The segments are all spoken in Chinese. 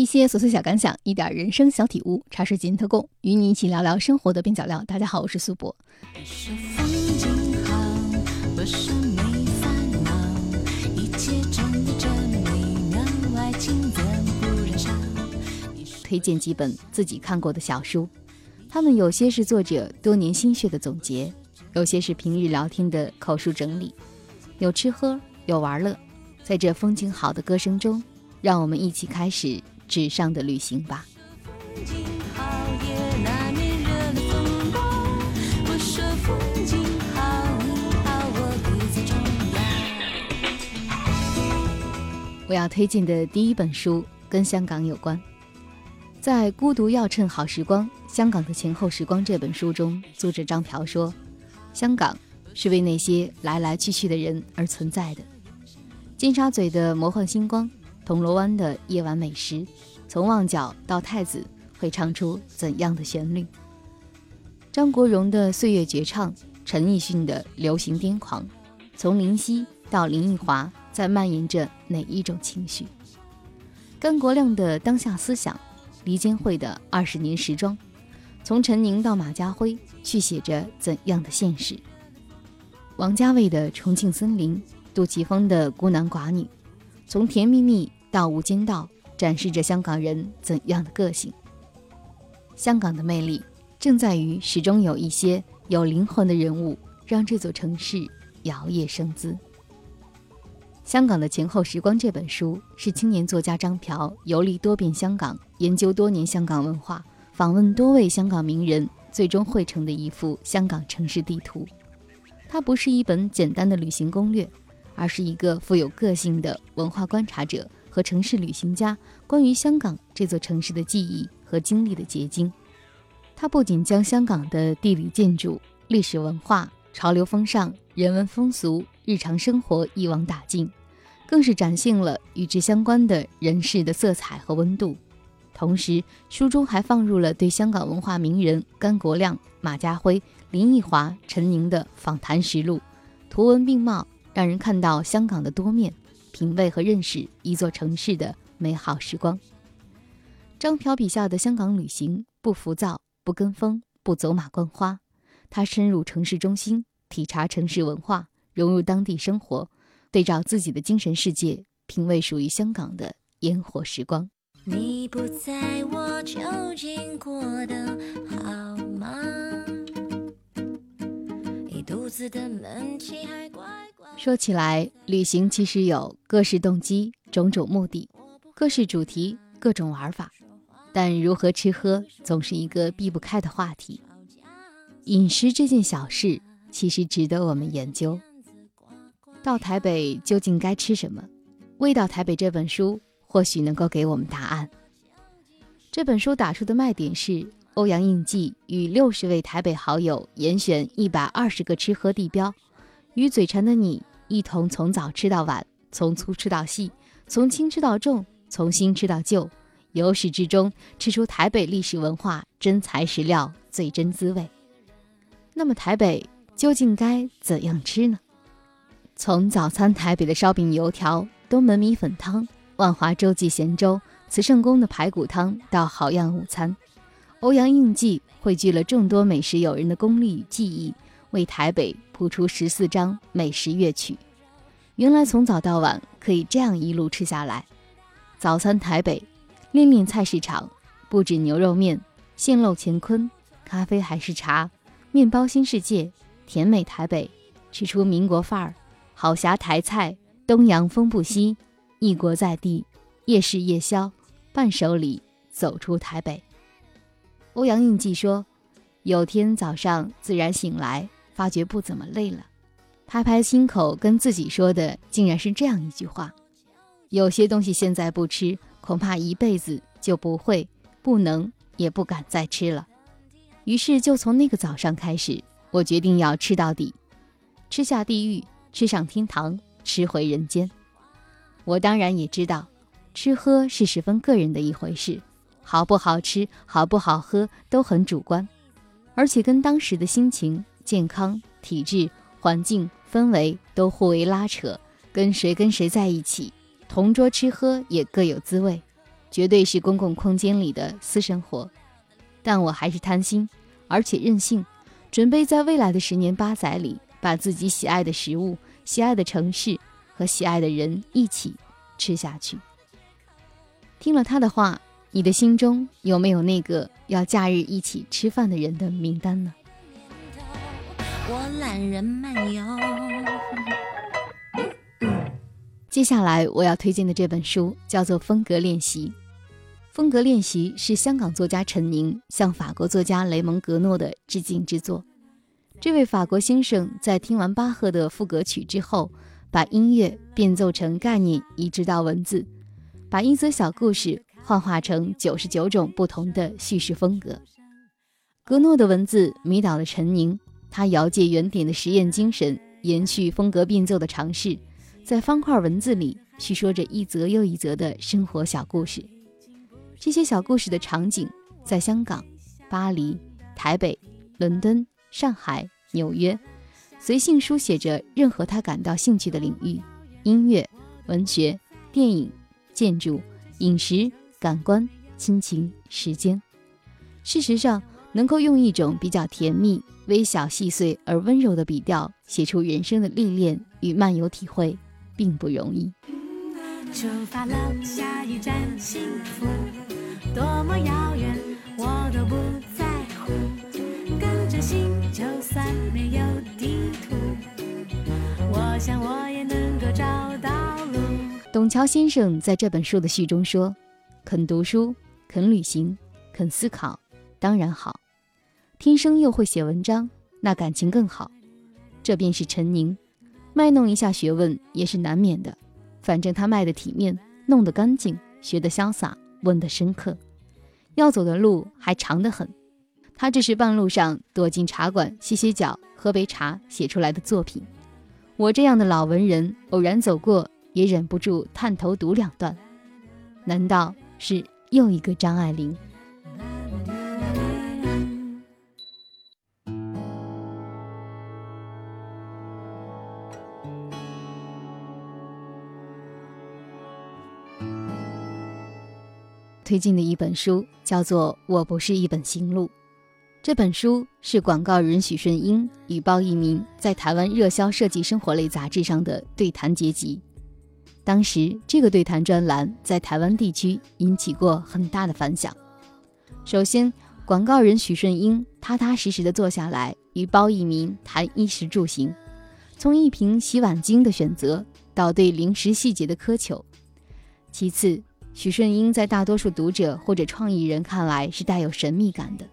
一些琐碎小感想，一点人生小体悟，茶水间特供，与你一起聊聊生活的边角料。大家好，我是苏博。推荐几本自己看过的小书，他们有些是作者多年心血的总结，有些是平日聊天的口述整理，有吃喝，有玩乐，在这风景好的歌声中，让我们一起开始。纸上的旅行吧。我要推荐的第一本书跟香港有关，在《孤独要趁好时光：香港的前后时光》这本书中，作者张朴说：“香港是为那些来来去去的人而存在的。金沙咀的魔幻星光。”铜锣湾的夜晚美食，从旺角到太子会唱出怎样的旋律？张国荣的岁月绝唱，陈奕迅的流行癫狂，从林夕到林奕华，在蔓延着哪一种情绪？甘国亮的当下思想，黎坚惠的二十年时装，从陈宁到马家辉，去写着怎样的现实？王家卫的重庆森林，杜琪峰的孤男寡女，从甜蜜蜜。到无间道，展示着香港人怎样的个性。香港的魅力正在于始终有一些有灵魂的人物，让这座城市摇曳生姿。《香港的前后时光》这本书是青年作家张朴游历多遍香港，研究多年香港文化，访问多位香港名人，最终绘成的一幅香港城市地图。它不是一本简单的旅行攻略，而是一个富有个性的文化观察者。和城市旅行家关于香港这座城市的记忆和经历的结晶，它不仅将香港的地理建筑、历史文化、潮流风尚、人文风俗、日常生活一网打尽，更是展现了与之相关的人事的色彩和温度。同时，书中还放入了对香港文化名人甘国亮、马家辉、林奕华、陈宁的访谈实录，图文并茂，让人看到香港的多面。品味和认识一座城市的美好时光。张朴笔下的香港旅行不浮躁、不跟风、不走马观花，他深入城市中心，体察城市文化，融入当地生活，对照自己的精神世界，品味属于香港的烟火时光。你不在我究竟过得好吗？一肚子的闷气还怪。说起来，旅行其实有各式动机、种种目的、各式主题、各种玩法，但如何吃喝总是一个避不开的话题。饮食这件小事，其实值得我们研究。到台北究竟该吃什么？《味道台北》这本书或许能够给我们答案。这本书打出的卖点是欧阳应季与六十位台北好友严选一百二十个吃喝地标。与嘴馋的你一同从早吃到晚，从粗吃到细，从轻吃到重，从新吃到旧，由始至终吃出台北历史文化真材实料、最真滋味。那么台北究竟该怎样吃呢？从早餐台北的烧饼油条、东门米粉汤、万华洲际咸粥、慈圣宫的排骨汤，到好样午餐，欧阳应季汇聚了众多美食友人的功力与技艺。为台北谱出十四张美食乐曲，原来从早到晚可以这样一路吃下来。早餐台北，练练菜市场，不止牛肉面，现漏乾坤，咖啡还是茶，面包新世界，甜美台北，吃出民国范儿，好侠台菜，东洋风不息，异国在地，夜市夜宵，伴手礼，走出台北。欧阳应季说：“有天早上自然醒来。”发觉不怎么累了，拍拍心口，跟自己说的竟然是这样一句话：有些东西现在不吃，恐怕一辈子就不会、不能、也不敢再吃了。于是，就从那个早上开始，我决定要吃到底，吃下地狱，吃上天堂，吃回人间。我当然也知道，吃喝是十分个人的一回事，好不好吃、好不好喝都很主观，而且跟当时的心情。健康、体质、环境、氛围都互为拉扯，跟谁跟谁在一起，同桌吃喝也各有滋味。绝对是公共空间里的私生活。但我还是贪心，而且任性，准备在未来的十年八载里，把自己喜爱的食物、喜爱的城市和喜爱的人一起吃下去。听了他的话，你的心中有没有那个要假日一起吃饭的人的名单呢？我懒人漫游。接下来我要推荐的这本书叫做《风格练习》。《风格练习》是香港作家陈宁向法国作家雷蒙·格诺的致敬之作。这位法国先生在听完巴赫的赋格曲之后，把音乐变奏成概念，移植到文字，把一则小故事幻化成九十九种不同的叙事风格。格诺的文字迷倒了陈宁，他遥借原点的实验精神，延续风格变奏的尝试。在方块文字里叙说着一则又一则的生活小故事，这些小故事的场景在香港、巴黎、台北、伦敦、上海、纽约，随性书写着任何他感到兴趣的领域：音乐、文学、电影、建筑、饮食、感官、亲情、时间。事实上，能够用一种比较甜蜜、微小、细碎而温柔的笔调写出人生的历练与漫游体会。并不容易。出发了，下一站幸福，多么遥远，我都不在乎。跟着心，就算没有地图，我想我也能够找到路。董桥先生在这本书的序中说：“肯读书，肯旅行，肯思考，当然好。天生又会写文章，那感情更好。这便是陈宁。”卖弄一下学问也是难免的，反正他卖的体面，弄得干净，学得潇洒，问得深刻，要走的路还长得很。他这是半路上躲进茶馆歇歇脚、喝杯茶写出来的作品。我这样的老文人偶然走过，也忍不住探头读两段。难道是又一个张爱玲？推荐的一本书叫做《我不是一本行路》，这本书是广告人许顺英与包奕明在台湾热销设计生活类杂志上的对谈结集。当时这个对谈专栏在台湾地区引起过很大的反响。首先，广告人许顺英踏踏实实的坐下来与包奕明谈衣食住行，从一瓶洗碗精的选择到对零食细节的苛求。其次，许顺英在大多数读者或者创意人看来是带有神秘感的，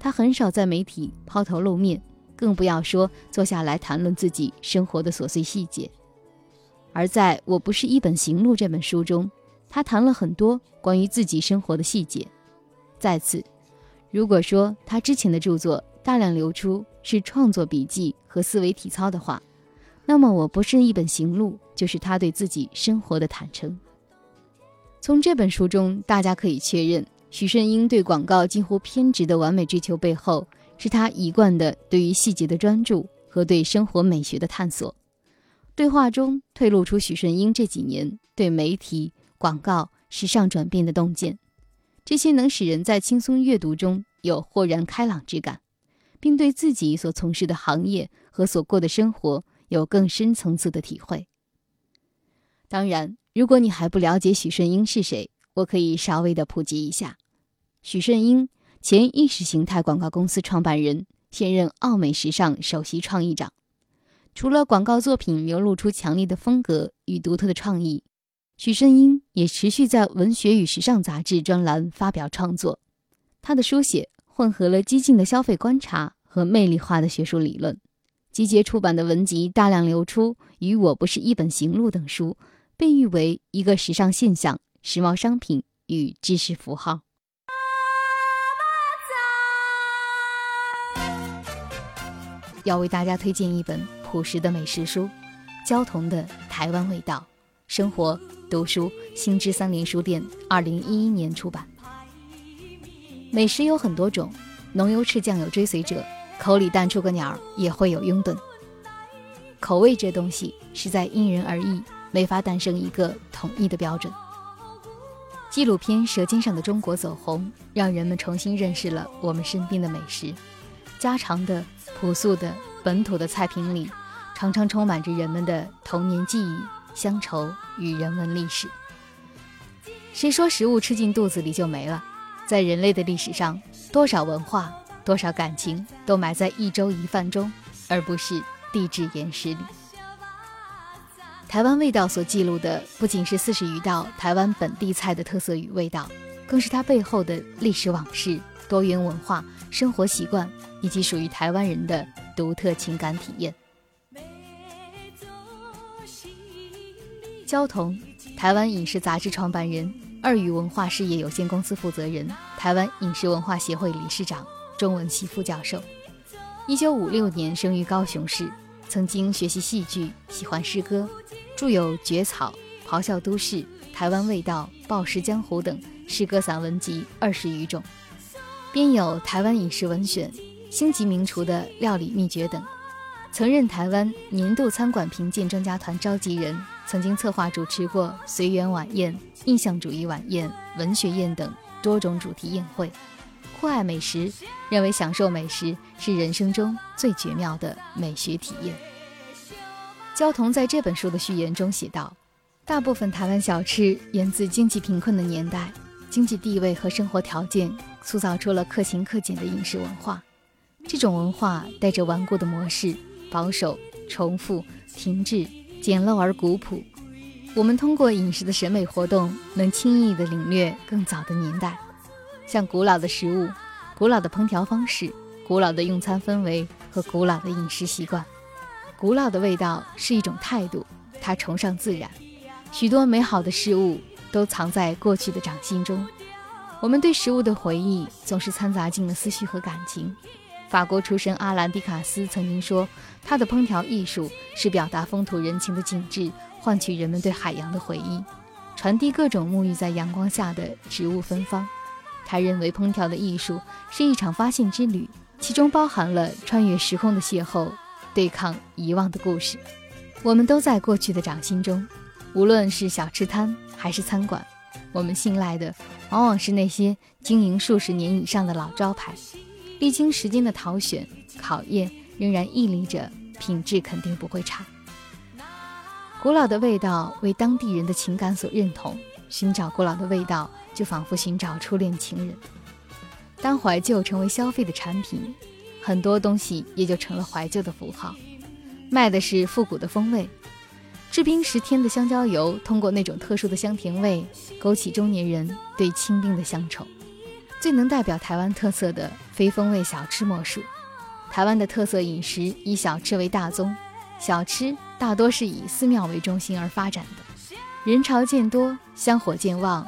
他很少在媒体抛头露面，更不要说坐下来谈论自己生活的琐碎细节。而在我不是一本行路这本书中，他谈了很多关于自己生活的细节。再次，如果说他之前的著作大量流出是创作笔记和思维体操的话，那么我不是一本行路就是他对自己生活的坦诚。从这本书中，大家可以确认，许顺英对广告近乎偏执的完美追求背后，是他一贯的对于细节的专注和对生活美学的探索。对话中透露出许顺英这几年对媒体、广告、时尚转变的洞见，这些能使人在轻松阅读中有豁然开朗之感，并对自己所从事的行业和所过的生活有更深层次的体会。当然。如果你还不了解许顺英是谁，我可以稍微的普及一下。许顺英，前意识形态广告公司创办人，现任奥美时尚首席创意长。除了广告作品流露出强烈的风格与独特的创意，许顺英也持续在文学与时尚杂志专栏发表创作。他的书写混合了激进的消费观察和魅力化的学术理论，集结出版的文集大量流出，与《我不是一本行路》等书。被誉为一个时尚现象、时髦商品与知识符号。要为大家推荐一本朴实的美食书，《焦桐的台湾味道》，生活读书新知三联书店二零一一年出版。美食有很多种，浓油赤酱有追随者，口里淡出个鸟儿也会有拥趸。口味这东西实在因人而异。没法诞生一个统一的标准。纪录片《舌尖上的中国》走红，让人们重新认识了我们身边的美食。家常的、朴素的、本土的菜品里，常常充满着人们的童年记忆、乡愁与人文历史。谁说食物吃进肚子里就没了？在人类的历史上，多少文化、多少感情都埋在一粥一饭中，而不是地质岩石里。台湾味道所记录的不仅是四十余道台湾本地菜的特色与味道，更是它背后的历史往事、多元文化、生活习惯以及属于台湾人的独特情感体验。焦桐，台湾饮食杂志创办人，二语文化事业有限公司负责人，台湾饮食文化协会理事长，中文系副教授。一九五六年生于高雄市。曾经学习戏剧，喜欢诗歌，著有《蕨草》《咆哮都市》《台湾味道》《暴食江湖》等诗歌散文集二十余种，编有《台湾饮食文选》《星级名厨的料理秘诀》等。曾任台湾年度餐馆评鉴专家团召集人，曾经策划主持过随园晚宴、印象主义晚宴、文学宴等多种主题宴会。酷爱美食，认为享受美食是人生中最绝妙的美学体验。焦桐在这本书的序言中写道：“大部分台湾小吃源自经济贫困的年代，经济地位和生活条件塑造出了克勤克俭的饮食文化。这种文化带着顽固的模式，保守、重复、停滞、简陋而古朴。我们通过饮食的审美活动，能轻易地领略更早的年代。”像古老的食物、古老的烹调方式、古老的用餐氛围和古老的饮食习惯，古老的味道是一种态度，它崇尚自然。许多美好的事物都藏在过去的掌心中，我们对食物的回忆总是掺杂进了思绪和感情。法国出身阿兰·迪卡斯曾经说，他的烹调艺术是表达风土人情的景致，换取人们对海洋的回忆，传递各种沐浴在阳光下的植物芬芳。他认为烹调的艺术是一场发现之旅，其中包含了穿越时空的邂逅，对抗遗忘的故事。我们都在过去的掌心中，无论是小吃摊还是餐馆，我们信赖的往往是那些经营数十年以上的老招牌，历经时间的淘选考验，仍然屹立着，品质肯定不会差。古老的味道为当地人的情感所认同，寻找古老的味道。就仿佛寻找初恋情人。当怀旧成为消费的产品，很多东西也就成了怀旧的符号，卖的是复古的风味。制冰十天的香蕉油，通过那种特殊的香甜味，勾起中年人对清冰的乡愁。最能代表台湾特色的非风味小吃莫属。台湾的特色饮食以小吃为大宗，小吃大多是以寺庙为中心而发展的，人潮渐多，香火渐旺。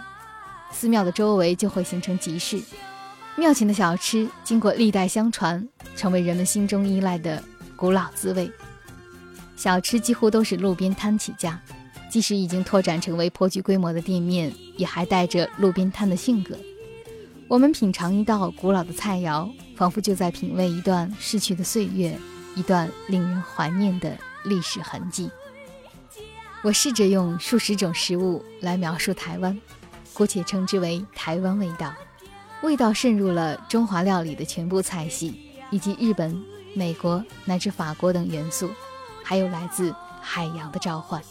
寺庙的周围就会形成集市，庙前的小吃经过历代相传，成为人们心中依赖的古老滋味。小吃几乎都是路边摊起家，即使已经拓展成为颇具规模的店面，也还带着路边摊的性格。我们品尝一道古老的菜肴，仿佛就在品味一段逝去的岁月，一段令人怀念的历史痕迹。我试着用数十种食物来描述台湾。姑且称之为台湾味道，味道渗入了中华料理的全部菜系，以及日本、美国乃至法国等元素，还有来自海洋的召唤。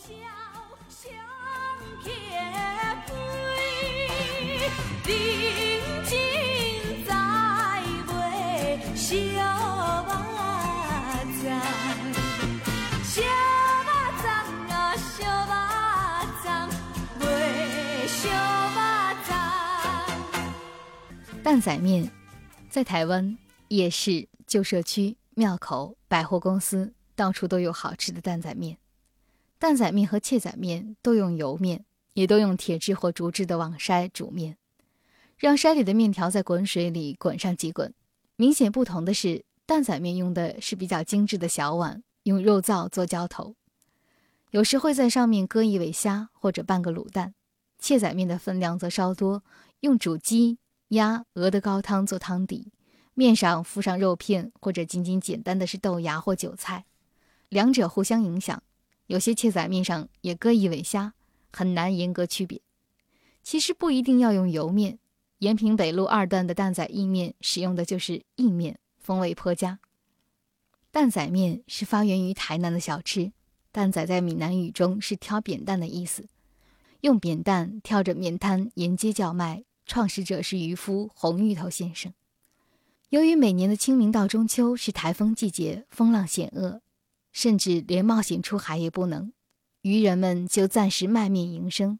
蛋仔面，在台湾夜市、旧社区、庙口、百货公司，到处都有好吃的蛋仔面。蛋仔面和切仔面都用油面，也都用铁制或竹制的网筛煮面，让筛里的面条在滚水里滚上几滚。明显不同的是，蛋仔面用的是比较精致的小碗，用肉燥做浇头，有时会在上面搁一尾虾或者半个卤蛋。切仔面的分量则稍多，用煮鸡。鸭、鹅的高汤做汤底，面上敷上肉片，或者仅仅简单的是豆芽或韭菜，两者互相影响。有些切仔面上也搁一尾虾，很难严格区别。其实不一定要用油面，延平北路二段的蛋仔意面使用的就是意面，风味颇佳。蛋仔面是发源于台南的小吃，蛋仔在闽南语中是挑扁担的意思，用扁担挑着面摊沿街叫卖，创始者是渔夫洪芋头先生。由于每年的清明到中秋是台风季节，风浪险恶，甚至连冒险出海也不能，渔人们就暂时卖面营生，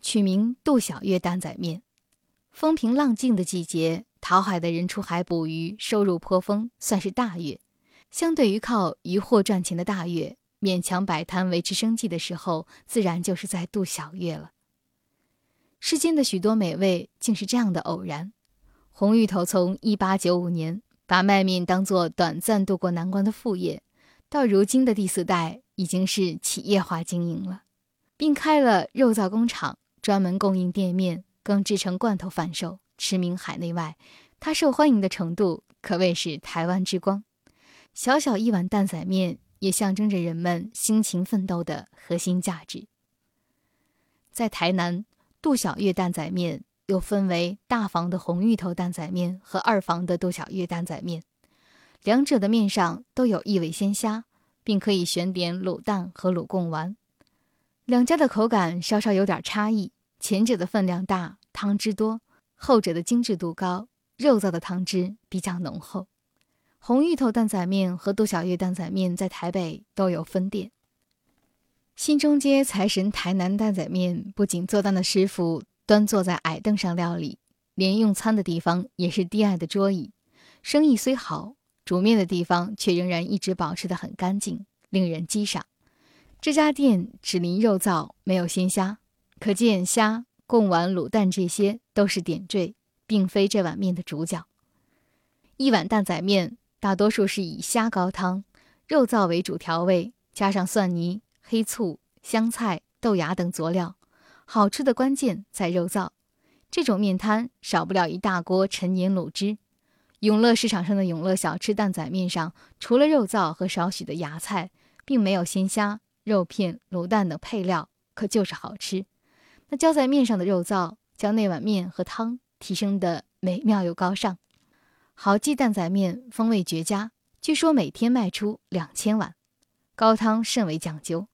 取名杜小月担仔面。风平浪静的季节，讨海的人出海捕鱼，收入颇丰，算是大月。相对于靠渔获赚钱的大月，勉强摆摊维持生计的时候，自然就是在度小月了。世间的许多美味，竟是这样的偶然。红芋头从1895年把卖面当作短暂渡过难关的副业，到如今的第四代已经是企业化经营了，并开了肉造工厂，专门供应店面，更制成罐头贩售，驰名海内外。它受欢迎的程度可谓是台湾之光。小小一碗担仔面，也象征着人们辛勤奋斗的核心价值。在台南，杜小月担仔面又分为大房的红芋头担仔面和二房的杜小月担仔面，两者的面上都有一尾鲜虾，并可以选点卤蛋和卤贡丸。两家的口感稍稍有点差异，前者的分量大，汤汁多；后者的精致度高，肉燥的汤汁比较浓厚。红芋头担仔面和杜小月担仔面在台北都有分店。新中街财神台南担仔面不仅做蛋的师傅端坐在矮凳上料理，连用餐的地方也是低矮的桌椅。生意虽好，煮面的地方却仍然一直保持得很干净，令人激赏。这家店只淋肉燥，没有鲜虾，可见虾、贡丸、卤蛋这些都是点缀，并非这碗面的主角。一碗担仔面。大多数是以虾高汤、肉燥为主调味，加上蒜泥、黑醋、香菜、豆芽等佐料。好吃的关键在肉燥。这种面摊少不了一大锅陈年卤汁。永乐市场上的永乐小吃担仔面上，除了肉燥和少许的芽菜，并没有鲜虾、肉片、卤蛋等配料，可就是好吃。那浇在面上的肉燥，将那碗面和汤提升的美妙又高尚。好记蛋仔面风味绝佳，据说每天卖出两千碗。高汤甚为讲究，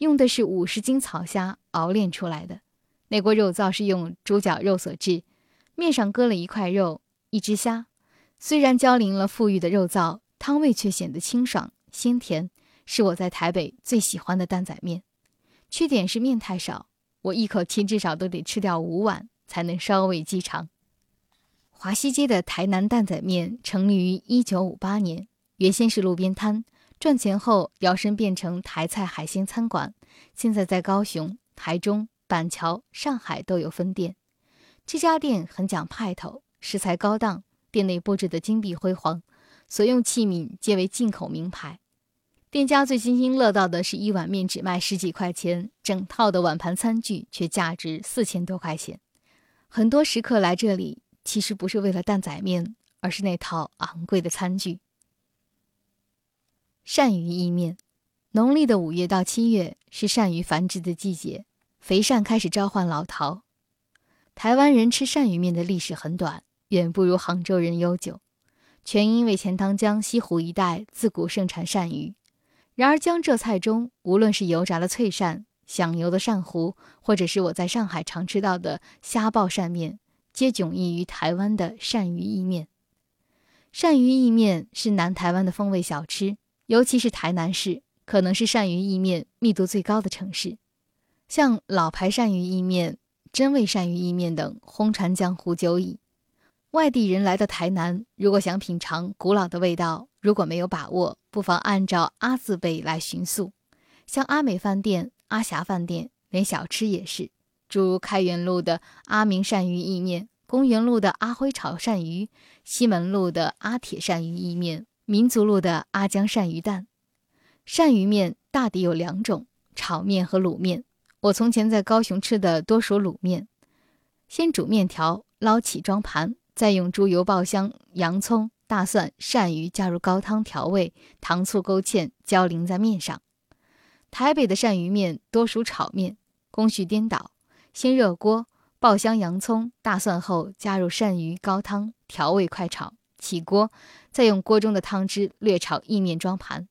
用的是五十斤草虾熬炼出来的。那锅肉燥是用猪脚肉所制，面上搁了一块肉，一只虾。虽然浇淋了馥郁的肉燥，汤味却显得清爽鲜甜，是我在台北最喜欢的担仔面。缺点是面太少，我一口气至少都得吃掉五碗，才能稍微饥肠。华西街的台南担仔面成立于一九五八年，原先是路边摊，赚钱后摇身变成台菜海鲜餐馆。现在在高雄、台中、板桥、上海都有分店。这家店很讲派头，食材高档，店内布置的金碧辉煌，所用器皿皆为进口名牌。店家最津津乐道的是一碗面只卖十几块钱，整套的碗盘餐具却价值四千多块钱。很多食客来这里。其实不是为了担仔面，而是那套昂贵的餐具。鳝鱼意面，农历的五月到七月是鳝鱼繁殖的季节，肥鳝开始召唤老饕。台湾人吃鳝鱼面的历史很短，远不如杭州人悠久，全因为钱塘江西湖一带自古盛产鳝鱼。然而江浙菜中，无论是油炸的脆鳝、响油的鳝糊，或者是我在上海常吃到的虾爆鳝面。皆迥异于台湾的鳝鱼意面。鳝鱼意面是南台湾的风味小吃，尤其是台南市，可能是鳝鱼意面密度最高的城市。像老牌鳝鱼意面、真味鳝鱼意面等轰传江湖久矣。外地人来到台南，如果想品尝古老的味道，如果没有把握，不妨按照阿字辈来寻宿。像阿美饭店、阿霞饭店，连小吃也是。诸如开元路的阿明鳝鱼意面、公园路的阿辉炒鳝鱼、西门路的阿铁鳝鱼意面、民族路的阿江鳝鱼蛋。鳝鱼面大抵有两种：炒面和卤面。我从前在高雄吃的多属卤面。先煮面条，捞起装盘，再用猪油爆香，洋葱、大蒜、鳝鱼加入高汤调味，糖醋勾芡，浇淋在面上。台北的鳝鱼面多属炒面，工序颠倒。先热锅，爆香洋葱、大蒜后，加入鳝鱼高汤调味，快炒。起锅，再用锅中的汤汁略炒意面，装盘。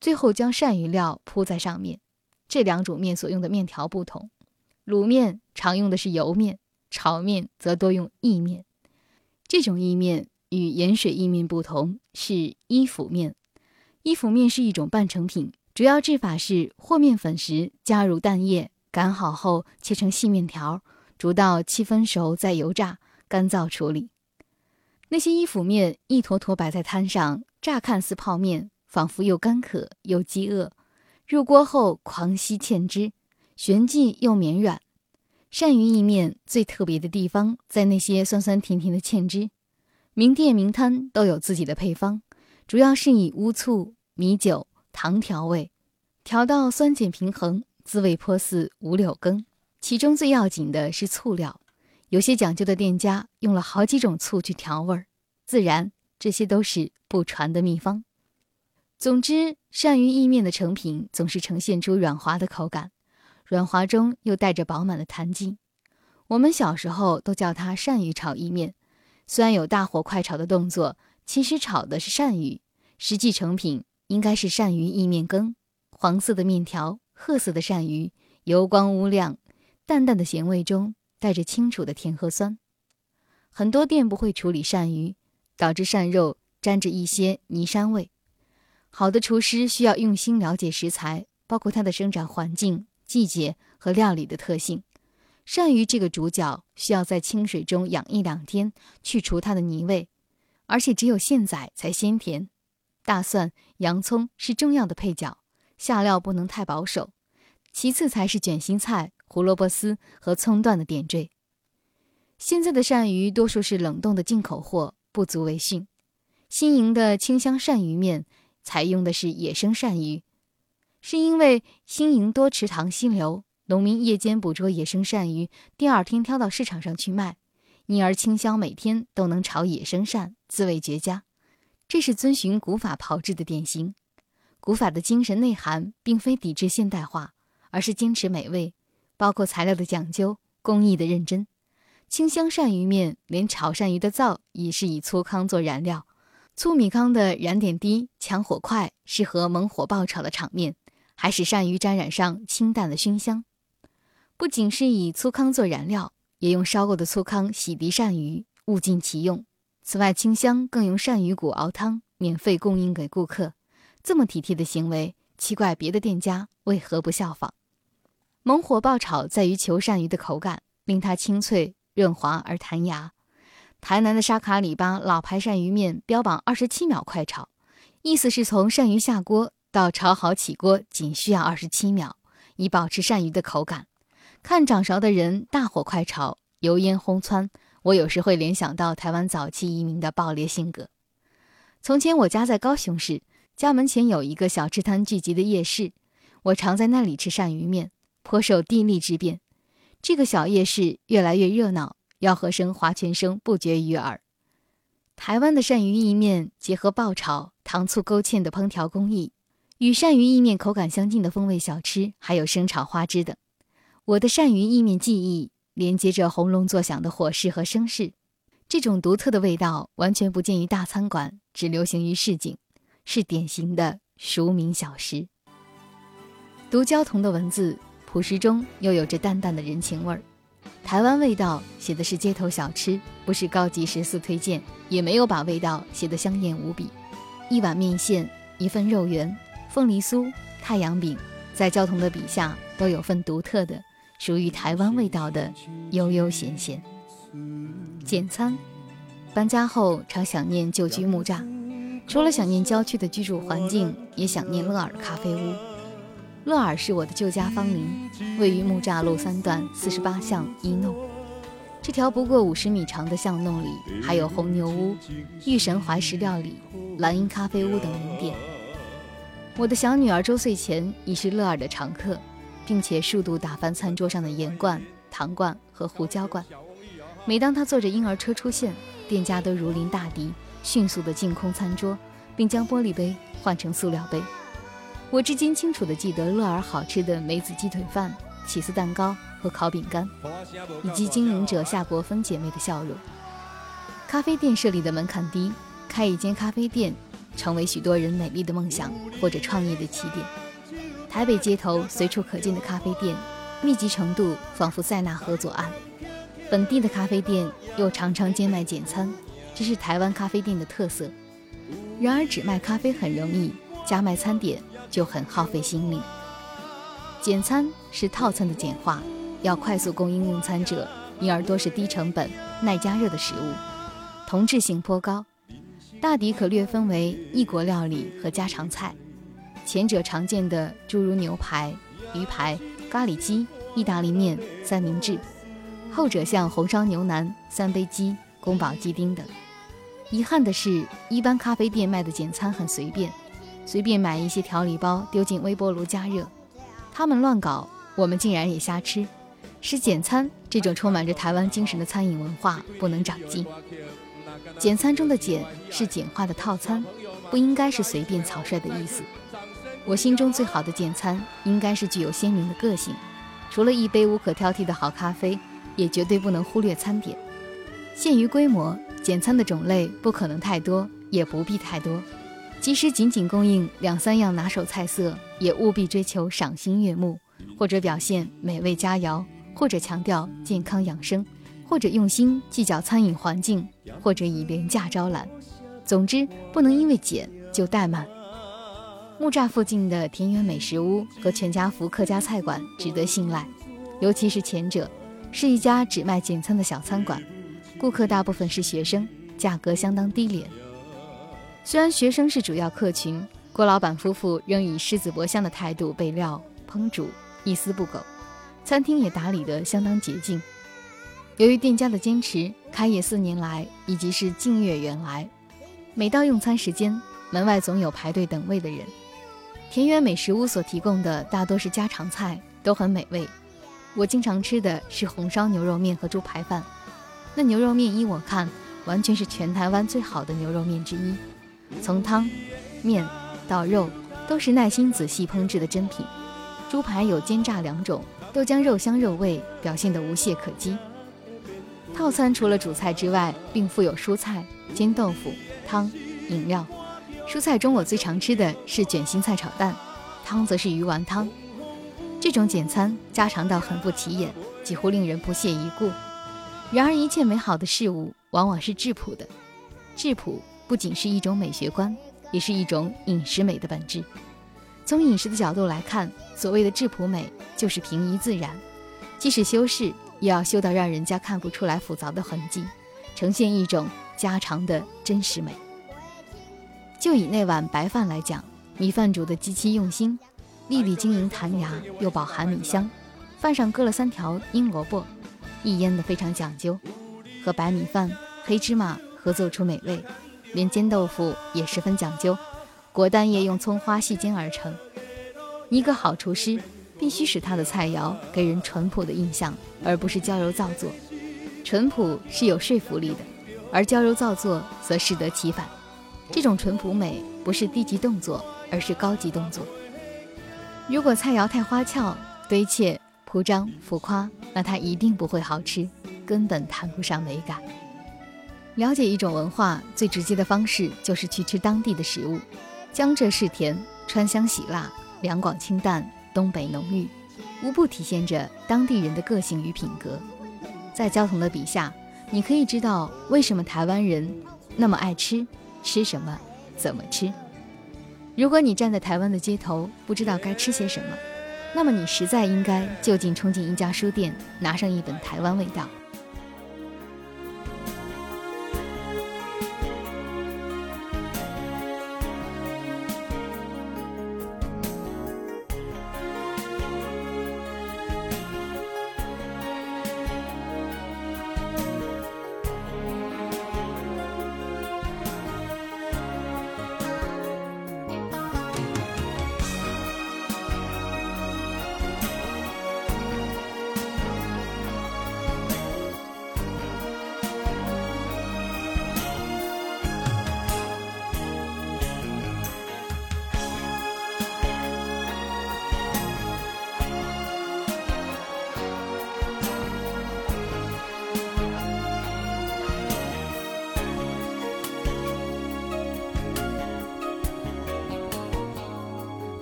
最后将鳝鱼料铺在上面。这两种面所用的面条不同，卤面常用的是油面，炒面则多用意面。这种意面与盐水意面不同，是伊府面。伊府面是一种半成品，主要制法是和面粉时加入蛋液，擀好后切成细面条。煮到七分熟，再油炸，干燥处理。那些衣服面一坨坨摆在摊上，乍看似泡面，仿佛又干渴又饥饿。入锅后狂吸芡汁，旋即又绵软。鳝鱼意面最特别的地方在那些酸酸甜甜的芡汁。名店名摊都有自己的配方，主要是以乌醋、米酒、糖调味，调到酸碱平衡，滋味颇似五柳羹。其中最要紧的是醋料，有些讲究的店家用了好几种醋去调味儿，自然这些都是不传的秘方。总之，鳝鱼意面的成品总是呈现出软滑的口感，软滑中又带着饱满的弹劲。我们小时候都叫它鳝鱼炒意面，虽然有大火快炒的动作，其实炒的是鳝鱼，实际成品应该是鳝鱼意面羹。黄色的面条，褐色的鳝鱼，油光乌亮。淡淡的咸味中带着清楚的甜和酸，很多店不会处理鳝鱼，导致鳝肉沾着一些泥膻味。好的厨师需要用心了解食材，包括它的生长环境、季节和料理的特性。鳝鱼这个主角需要在清水中养一两天，去除它的泥味，而且只有现宰才鲜甜。大蒜、洋葱是重要的配角，下料不能太保守。其次才是卷心菜。胡萝卜丝和葱段的点缀。现在的鳝鱼多数是冷冻的进口货，不足为信。新颖的清香鳝鱼面采用的是野生鳝鱼，是因为新营多池塘溪流，农民夜间捕捉野生鳝鱼，第二天挑到市场上去卖，因而清香每天都能炒野生鳝，滋味绝佳。这是遵循古法炮制的典型。古法的精神内涵并非抵制现代化，而是坚持美味。包括材料的讲究、工艺的认真，清香鳝鱼面连炒鳝鱼的灶也是以粗糠做燃料，粗米糠的燃点低、强火快，适合猛火爆炒的场面，还使鳝鱼沾染上清淡的熏香。不仅是以粗糠做燃料，也用烧过的粗糠洗涤鳝鱼，物尽其用。此外，清香更用鳝鱼骨熬汤，免费供应给顾客。这么体贴的行为，奇怪别的店家为何不效仿？猛火爆炒在于求鳝鱼的口感，令它清脆润滑而弹牙。台南的沙卡里巴老牌鳝鱼面标榜二十七秒快炒，意思是从鳝鱼下锅到炒好起锅仅需要二十七秒，以保持鳝鱼的口感。看掌勺的人大火快炒，油烟轰窜，我有时会联想到台湾早期移民的暴烈性格。从前我家在高雄市，家门前有一个小吃摊聚集的夜市，我常在那里吃鳝鱼面。颇受地利之便，这个小夜市越来越热闹，吆喝声、划拳声不绝于耳。台湾的鳝鱼意面结合爆炒、糖醋勾芡的烹调工艺，与鳝鱼意面口感相近的风味小吃，还有生炒花枝等。我的鳝鱼意面记忆连接着轰隆作响的火势和声势，这种独特的味道完全不见于大餐馆，只流行于市井，是典型的熟名小食。读焦桐的文字。朴实中又有着淡淡的人情味儿，台湾味道写的是街头小吃，不是高级食宿推荐，也没有把味道写得香艳无比。一碗面线，一份肉圆，凤梨酥，太阳饼，在焦桐的笔下都有份独特的属于台湾味道的悠悠闲闲。简餐，搬家后常想念旧居木栅，除了想念郊区的居住环境，也想念乐尔咖啡屋。乐尔是我的旧家芳邻，位于木栅路三段四十八巷一弄。这条不过五十米长的巷弄里，还有红牛屋、玉神怀石料理、蓝鹰咖啡屋等名店。我的小女儿周岁前已是乐尔的常客，并且数度打翻餐桌上的盐罐、糖罐和胡椒罐。每当她坐着婴儿车出现，店家都如临大敌，迅速地净空餐桌，并将玻璃杯换成塑料杯。我至今清楚地记得乐儿好吃的梅子鸡腿饭、起司蛋糕、和烤饼干，以及经营者夏国芬姐妹的笑容。咖啡店设立的门槛低，开一间咖啡店成为许多人美丽的梦想或者创业的起点。台北街头随处可见的咖啡店，密集程度仿佛塞纳河左岸。本地的咖啡店又常常兼卖简餐，这是台湾咖啡店的特色。然而，只卖咖啡很容易，加卖餐点就很耗费心力。简餐是套餐的简化，要快速供应用餐者，因而多是低成本、耐加热的食物。同质性颇高，大抵可略分为异国料理和家常菜。前者常见的诸如牛排、鱼排、咖喱鸡、意大利面、三明治；后者像红烧牛腩、三杯鸡、宫保鸡丁等。遗憾的是，一般咖啡店卖的简餐很随便，随便买一些调理包丢进微波炉加热。他们乱搞，我们竟然也瞎吃，是简餐这种充满着台湾精神的餐饮文化不能长进。简餐中的简是简化的套餐，不应该是随便草率的意思。我心中最好的简餐应该是具有鲜明的个性，除了一杯无可挑剔的好咖啡，也绝对不能忽略餐点。限于规模，简餐的种类不可能太多，也不必太多。即使仅仅供应两三样拿手菜色，也务必追求赏心悦目，或者表现美味佳肴，或者强调健康养生。或者用心计较餐饮环境，或者以廉价招揽，总之不能因为简就怠慢。木栅附近的田园美食屋和全家福客家菜馆值得信赖，尤其是前者，是一家只卖简餐的小餐馆，顾客大部分是学生，价格相当低廉。虽然学生是主要客群，郭老板夫妇仍以狮子博香的态度备料烹煮，一丝不苟，餐厅也打理得相当洁净。由于店家的坚持，开业四年来以及是近月远来，每到用餐时间，门外总有排队等位的人。田园美食屋所提供的大多是家常菜，都很美味。我经常吃的是红烧牛肉面和猪排饭，那牛肉面依我看，完全是全台湾最好的牛肉面之一。从汤、面到肉，都是耐心仔细烹制的珍品。猪排有煎炸两种，都将肉香肉味表现得无懈可击。套餐除了主菜之外，并附有蔬菜、煎豆腐、汤、饮料。蔬菜中我最常吃的是卷心菜炒蛋，汤则是鱼丸汤。这种简餐家常到很不起眼，几乎令人不屑一顾。然而一切美好的事物往往是质朴的，质朴不仅是一种美学观，也是一种饮食美的本质。从饮食的角度来看，所谓的质朴美就是平易自然，即使修饰。也要修到让人家看不出来复杂的痕迹，呈现一种家常的真实美。就以那碗白饭来讲，米饭煮的极其用心，粒粒晶莹弹牙，又饱含米香。饭上搁了三条阴萝卜，一腌的非常讲究，和白米饭、黑芝麻合奏出美味。连煎豆腐也十分讲究，果丹叶用葱花细煎而成。一个好厨师。必须使他的菜肴给人淳朴的印象，而不是娇柔造作。淳朴是有说服力的，而娇柔造作则适得其反。这种淳朴美不是低级动作，而是高级动作。如果菜肴太花俏、堆砌、铺张、浮夸，那它一定不会好吃，根本谈不上美感。了解一种文化最直接的方式，就是去吃当地的食物。江浙是甜，川湘喜辣，两广清淡。东北浓郁，无不体现着当地人的个性与品格。在焦桐的笔下，你可以知道为什么台湾人那么爱吃，吃什么，怎么吃。如果你站在台湾的街头，不知道该吃些什么，那么你实在应该就近冲进一家书店，拿上一本《台湾味道》。